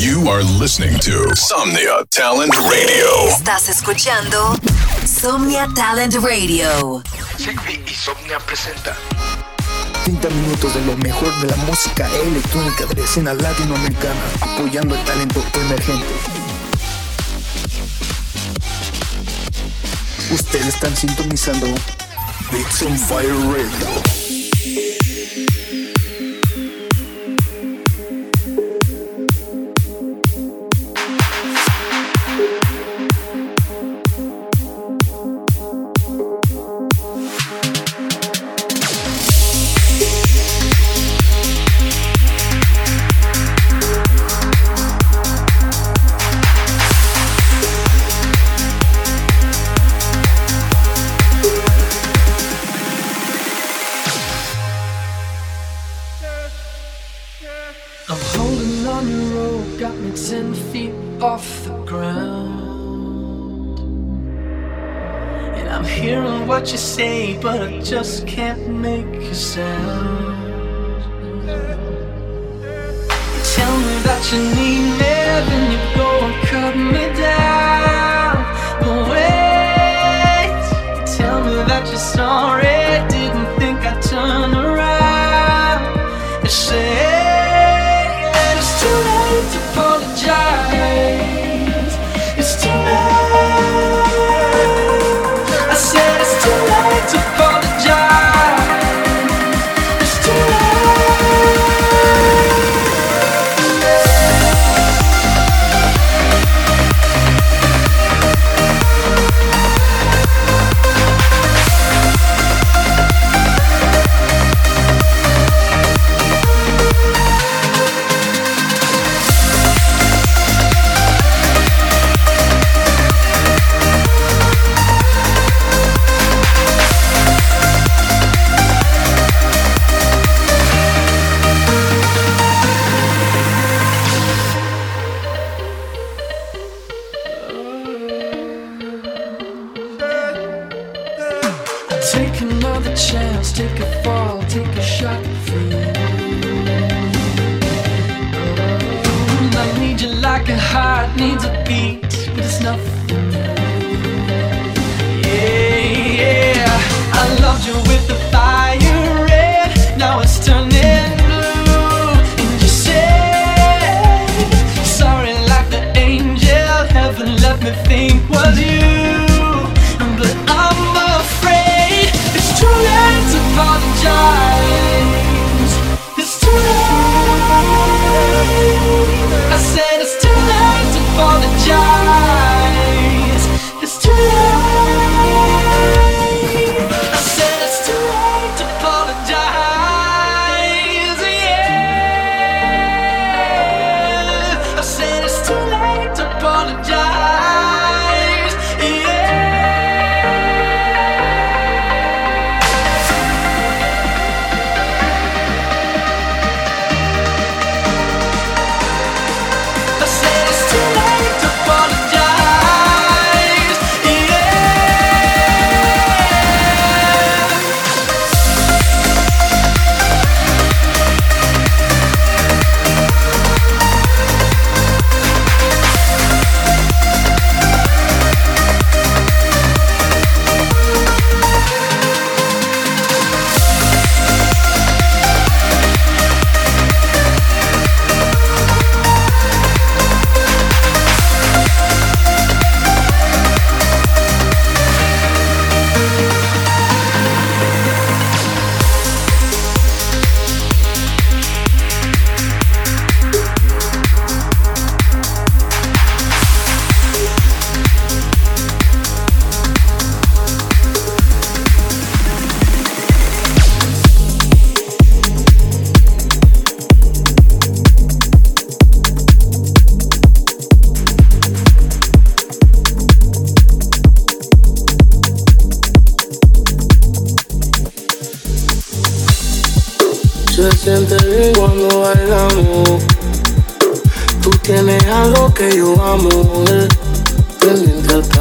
You are listening to Somnia Talent Radio. Estás escuchando Somnia Talent Radio. Sigby y Somnia presenta 30 minutos de lo mejor de la música electrónica de la escena latinoamericana, apoyando el talento emergente. Ustedes están sintonizando Beats on Fire Radio. What you say, but I just can't make a sound. Tell me that you need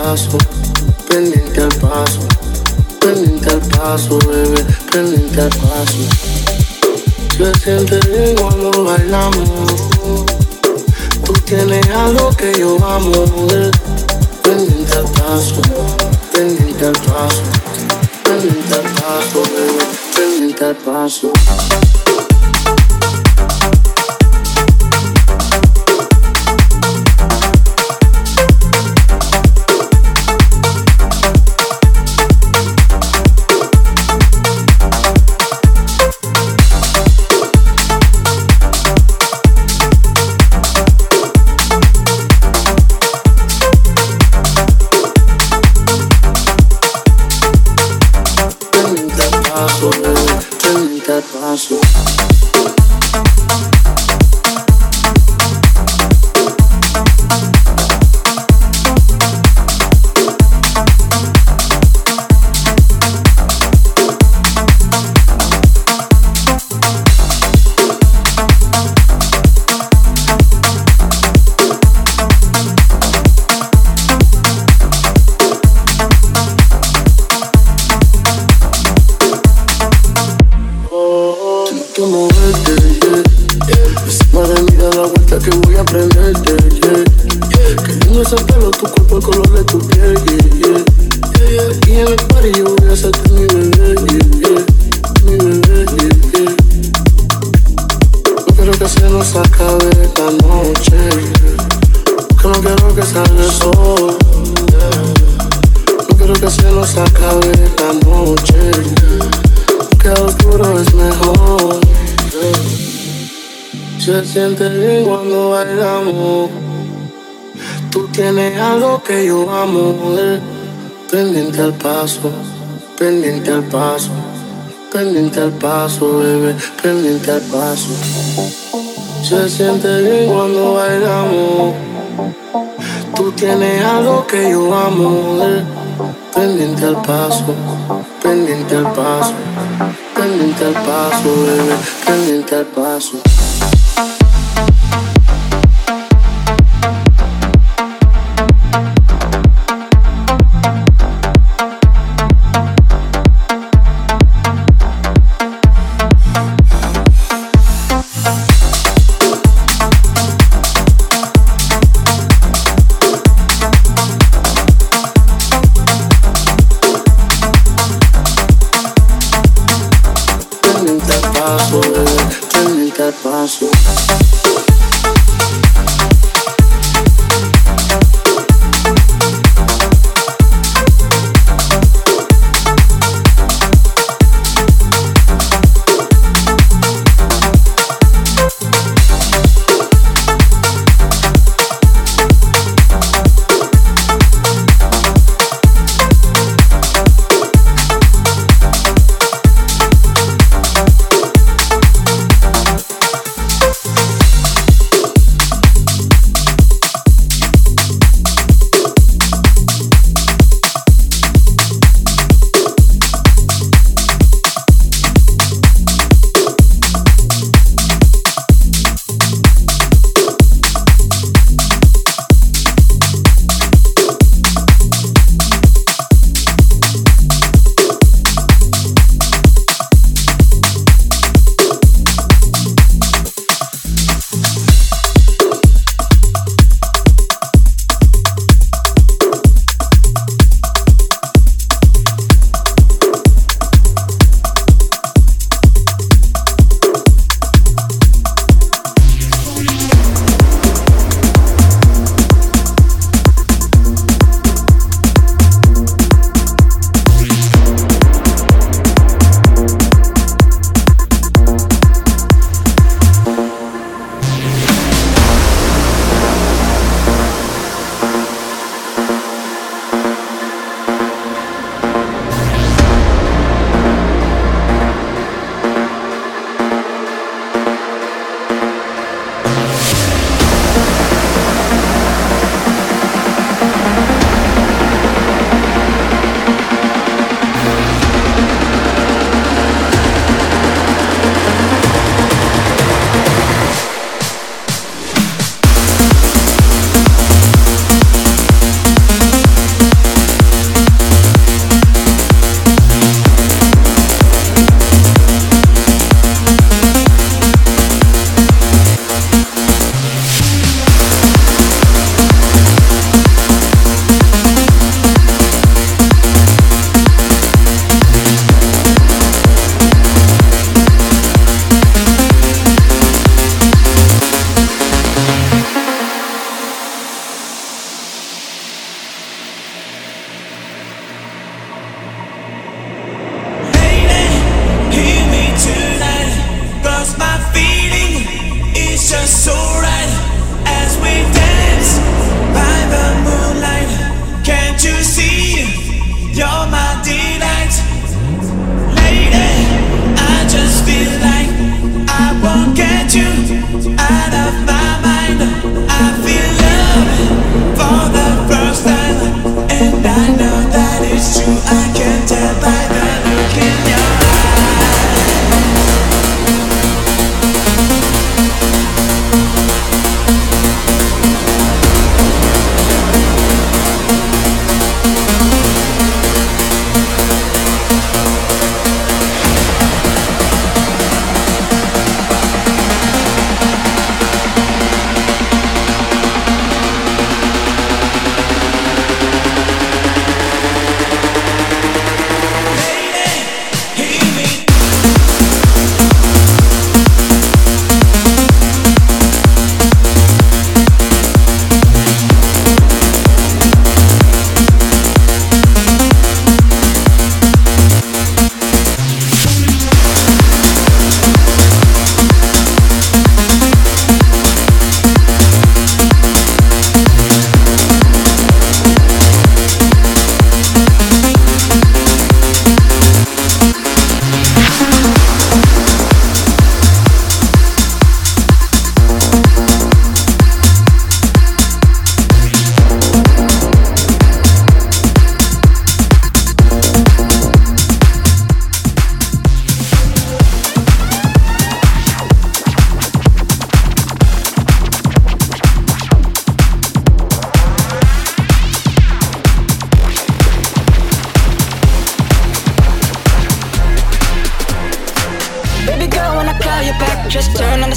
paso, pendiente al paso, pendiente al paso, bebé, pendiente al paso. Se siente bien cuando bailamos. Tú tienes algo que yo amo, eh. Pendiente al paso, pendiente al paso, pendiente al paso, bebé, pendiente al paso. Quiero que se nos acabe la noche. Que oscuro es mejor. Se siente bien cuando bailamos. Tú tienes algo que yo amo. Pendiente al paso, pendiente al paso, pendiente al paso, bebé, pendiente al paso. Se siente bien cuando bailamos. Tú tienes algo que yo amo. eh. Pendiente al paso, pendiente al paso, pendiente al paso, bebé, pendiente al paso.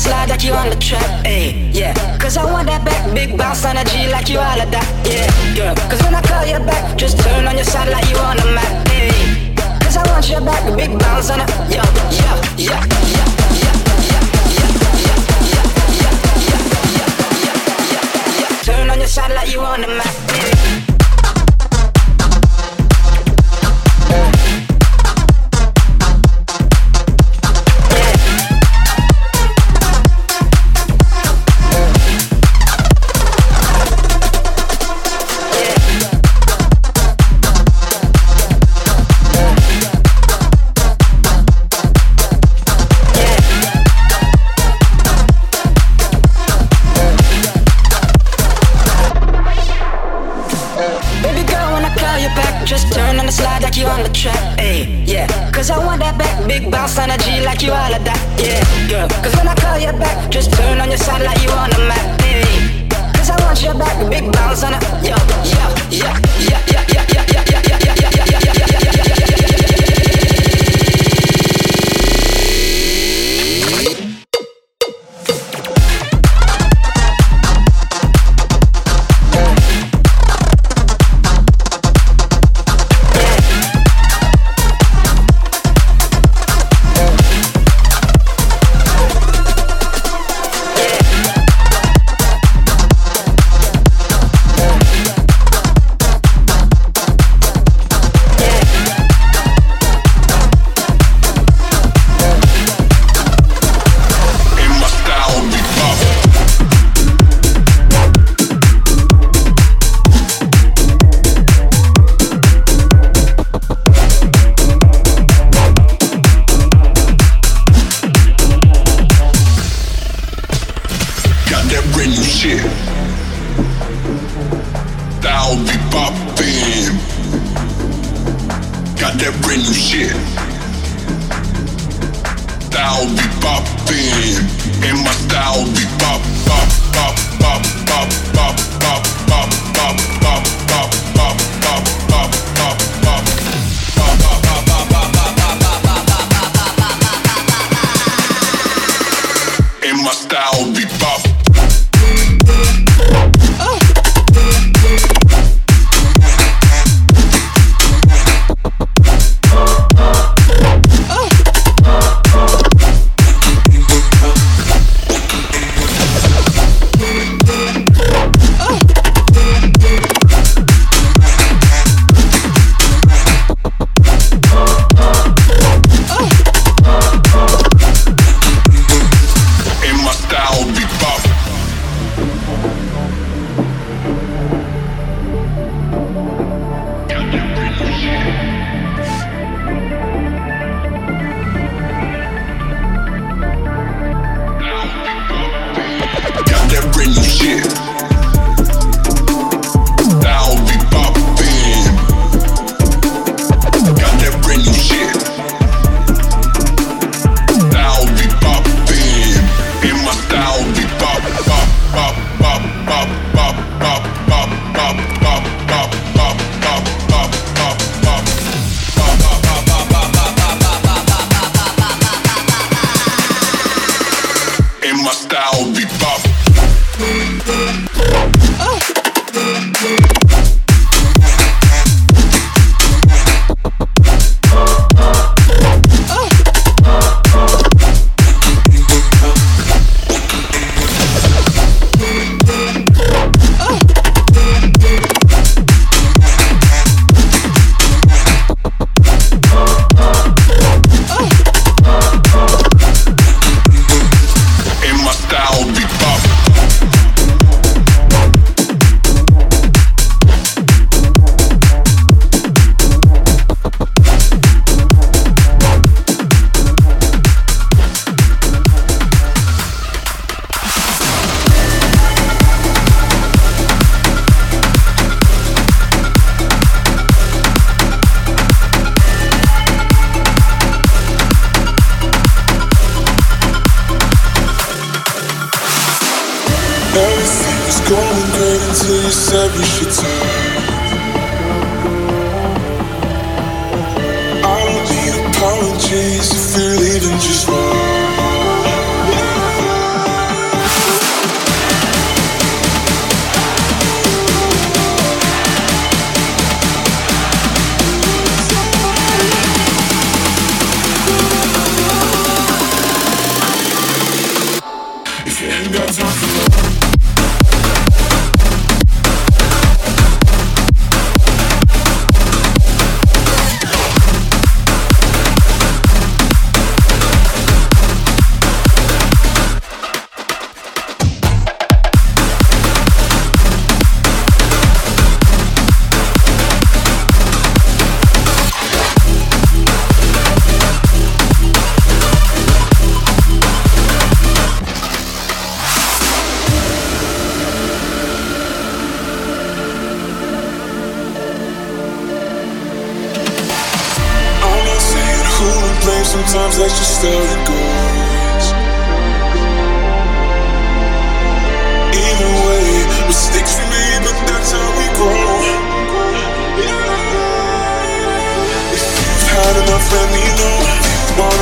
slide like you on the track, ayy, yeah. Cause I want that back, big bounce on a G like you all of that, yeah, girl. Cause when I call you back, just turn on your side like you on the map, ayy. Cause I want your back, big bounce on a, yeah, yeah, yeah, yeah. Turn on your side like you on the map, baby. style be poppin', and my style be pop, pop, pop, pop, pop, pop. Música sometimes that's just how it goes. Either way, mistakes we made, but that's how we grow. If you've had enough, let me know.